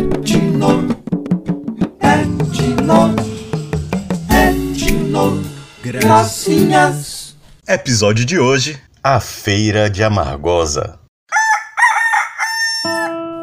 Etno, etno, etno, gracinhas. Episódio de hoje: A Feira de Amargosa.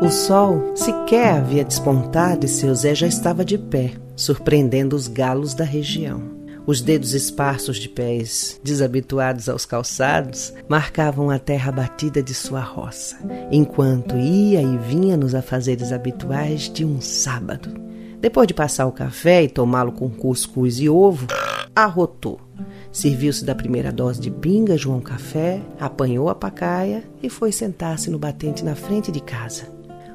O sol sequer havia despontado e seu Zé já estava de pé, surpreendendo os galos da região. Os dedos esparsos de pés, desabituados aos calçados, marcavam a terra batida de sua roça, enquanto ia e vinha nos afazeres habituais de um sábado. Depois de passar o café e tomá-lo com cuscuz e ovo, arrotou. Serviu-se da primeira dose de pinga, João Café, apanhou a pacaia e foi sentar-se no batente na frente de casa.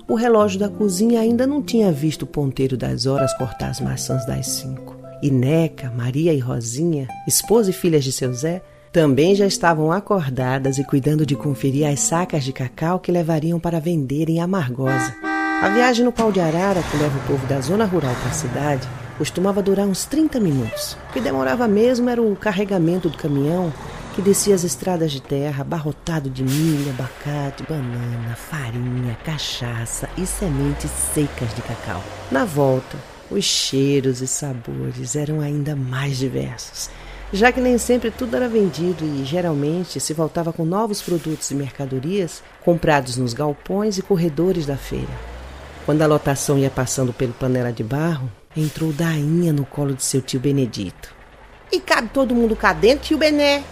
O relógio da cozinha ainda não tinha visto o ponteiro das horas cortar as maçãs das cinco. E Neca, Maria e Rosinha, esposa e filhas de seu Zé, também já estavam acordadas e cuidando de conferir as sacas de cacau que levariam para vender em Amargosa. A viagem no pau de arara que leva o povo da zona rural para a cidade costumava durar uns 30 minutos. O que demorava mesmo era o carregamento do caminhão que descia as estradas de terra abarrotado de milho, abacate, banana, farinha, cachaça e sementes secas de cacau. Na volta, os cheiros e sabores eram ainda mais diversos, já que nem sempre tudo era vendido e geralmente se voltava com novos produtos e mercadorias comprados nos galpões e corredores da feira. Quando a lotação ia passando pelo panela de barro, entrou Dainha no colo de seu tio Benedito. E cabe todo mundo cá dentro, tio Bené?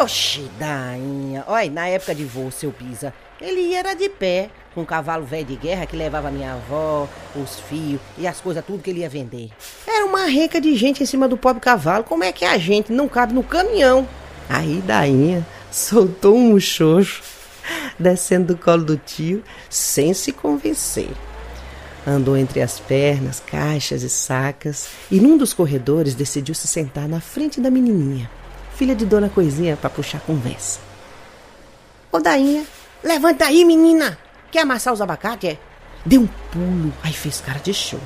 Oxi, Dainha. Olha, na época de voo, seu Pisa, ele ia era de pé, com um cavalo velho de guerra que levava a minha avó, os fios e as coisas, tudo que ele ia vender. Era uma renca de gente em cima do pobre cavalo. Como é que a gente não cabe no caminhão? Aí Dainha soltou um muxoxo, descendo do colo do tio, sem se convencer. Andou entre as pernas, caixas e sacas, e num dos corredores decidiu se sentar na frente da menininha, filha de Dona Coisinha, para puxar conversa. Ô Dainha, levanta aí, menina! Quer amassar os abacates, é? Deu um pulo, aí fez cara de choro.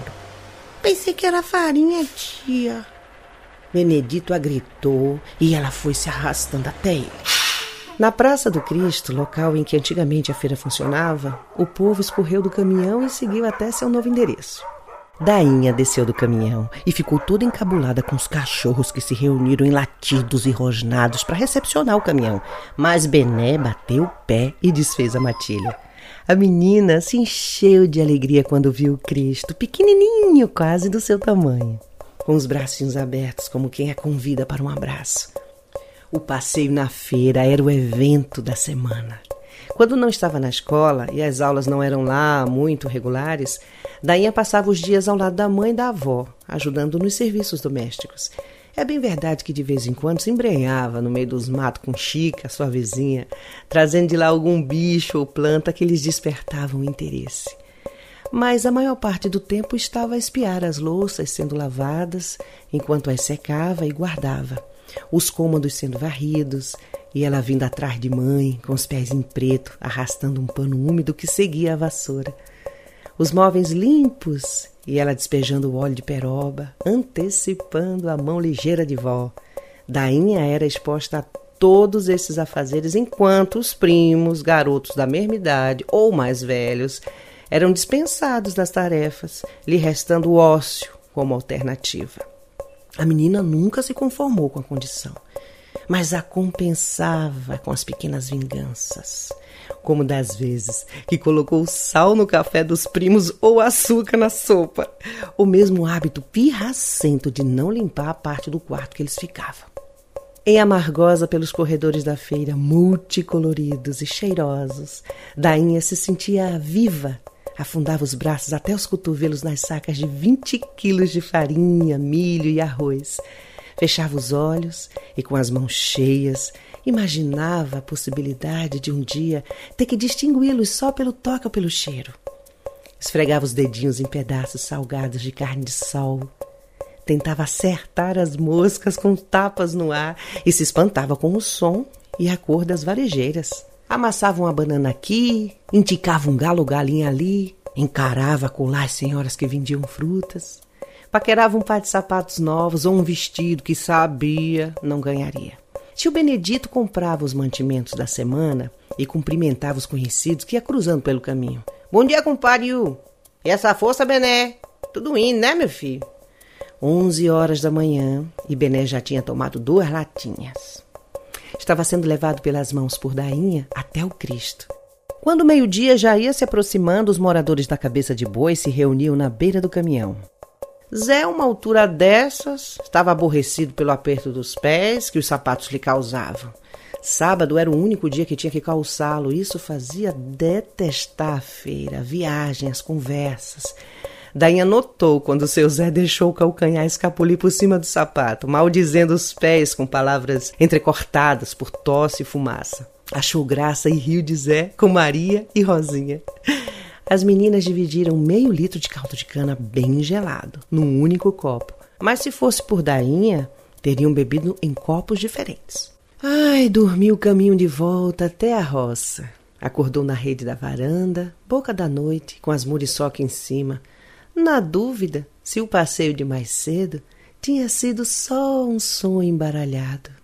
Pensei que era farinha, tia. Benedito a gritou e ela foi se arrastando até ele. Na Praça do Cristo, local em que antigamente a feira funcionava, o povo escorreu do caminhão e seguiu até seu novo endereço. Dainha desceu do caminhão e ficou toda encabulada com os cachorros que se reuniram em latidos e rosnados para recepcionar o caminhão. Mas Bené bateu o pé e desfez a matilha. A menina se encheu de alegria quando viu o Cristo, pequenininho, quase do seu tamanho, com os bracinhos abertos como quem a convida para um abraço. O passeio na feira era o evento da semana. Quando não estava na escola e as aulas não eram lá muito regulares, Dainha passava os dias ao lado da mãe e da avó, ajudando nos serviços domésticos. É bem verdade que de vez em quando se embrenhava no meio dos matos com Chica, sua vizinha, trazendo de lá algum bicho ou planta que lhes despertavam interesse. Mas a maior parte do tempo estava a espiar as louças sendo lavadas, enquanto as secava e guardava os cômodos sendo varridos, e ela vindo atrás de mãe, com os pés em preto, arrastando um pano úmido que seguia a vassoura. Os móveis limpos e ela despejando o óleo de peroba, antecipando a mão ligeira de vó. Dainha era exposta a todos esses afazeres, enquanto os primos, garotos da mesma idade ou mais velhos, eram dispensados das tarefas, lhe restando o ócio como alternativa. A menina nunca se conformou com a condição, mas a compensava com as pequenas vinganças, como das vezes que colocou sal no café dos primos ou açúcar na sopa, o mesmo hábito pirracento de não limpar a parte do quarto que eles ficavam. Em Amargosa, pelos corredores da feira, multicoloridos e cheirosos, Dainha se sentia viva afundava os braços até os cotovelos nas sacas de 20 quilos de farinha, milho e arroz. Fechava os olhos e, com as mãos cheias, imaginava a possibilidade de um dia ter que distingui-los só pelo toque ou pelo cheiro. Esfregava os dedinhos em pedaços salgados de carne de sol. Tentava acertar as moscas com tapas no ar e se espantava com o som e a cor das varejeiras. Amassava uma banana aqui, indicava um galo galinha ali, encarava colar as senhoras que vendiam frutas, paquerava um par de sapatos novos ou um vestido que sabia não ganharia. Tio Benedito comprava os mantimentos da semana e cumprimentava os conhecidos que ia cruzando pelo caminho. Bom dia, compadre. E essa força, Bené? Tudo indo, né, meu filho? Onze horas da manhã e Bené já tinha tomado duas latinhas. Estava sendo levado pelas mãos por Dainha até o Cristo. Quando meio-dia já ia se aproximando, os moradores da cabeça de boi se reuniam na beira do caminhão. Zé, uma altura dessas, estava aborrecido pelo aperto dos pés que os sapatos lhe causavam. Sábado era o único dia que tinha que calçá-lo. Isso fazia detestar a feira, a viagem, as conversas. Dainha notou quando seu Zé deixou o calcanhar escapulir por cima do sapato, maldizendo os pés com palavras entrecortadas por tosse e fumaça. Achou graça e riu de Zé com Maria e Rosinha. As meninas dividiram meio litro de caldo de cana bem gelado, num único copo. Mas se fosse por Dainha, teriam bebido em copos diferentes. Ai, dormiu o caminho de volta até a roça. Acordou na rede da varanda, boca da noite, com as muriçoca em cima, na dúvida se o passeio de mais cedo tinha sido só um sonho embaralhado.